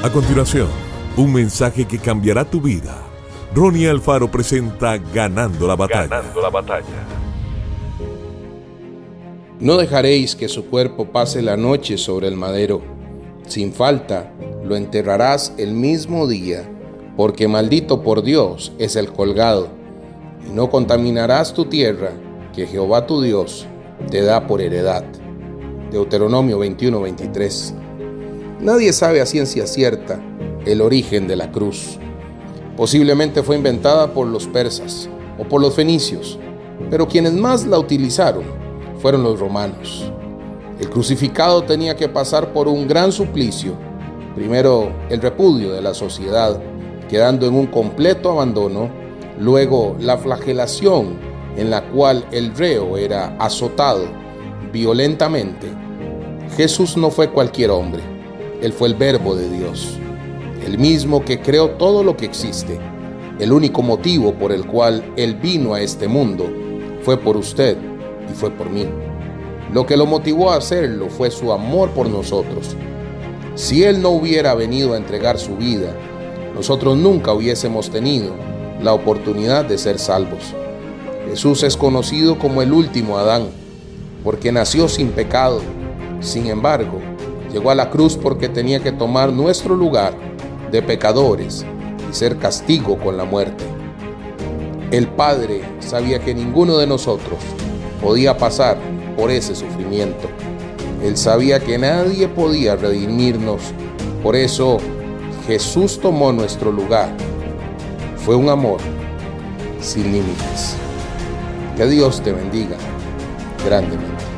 A continuación, un mensaje que cambiará tu vida. Ronnie Alfaro presenta Ganando la batalla. Ganando la batalla. No dejaréis que su cuerpo pase la noche sobre el madero. Sin falta, lo enterrarás el mismo día, porque maldito por Dios es el colgado. Y no contaminarás tu tierra, que Jehová tu Dios te da por heredad. Deuteronomio 21-23. Nadie sabe a ciencia cierta el origen de la cruz. Posiblemente fue inventada por los persas o por los fenicios, pero quienes más la utilizaron fueron los romanos. El crucificado tenía que pasar por un gran suplicio. Primero, el repudio de la sociedad, quedando en un completo abandono. Luego, la flagelación en la cual el reo era azotado violentamente. Jesús no fue cualquier hombre, Él fue el verbo de Dios, el mismo que creó todo lo que existe. El único motivo por el cual Él vino a este mundo fue por usted y fue por mí. Lo que lo motivó a hacerlo fue su amor por nosotros. Si Él no hubiera venido a entregar su vida, nosotros nunca hubiésemos tenido la oportunidad de ser salvos. Jesús es conocido como el último Adán, porque nació sin pecado. Sin embargo, llegó a la cruz porque tenía que tomar nuestro lugar de pecadores y ser castigo con la muerte. El Padre sabía que ninguno de nosotros podía pasar por ese sufrimiento. Él sabía que nadie podía redimirnos. Por eso Jesús tomó nuestro lugar. Fue un amor sin límites. Que Dios te bendiga grandemente.